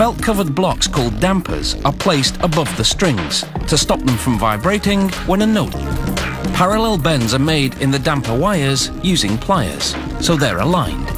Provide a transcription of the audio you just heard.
Felt-covered blocks called dampers are placed above the strings to stop them from vibrating when a note. Parallel bends are made in the damper wires using pliers, so they're aligned.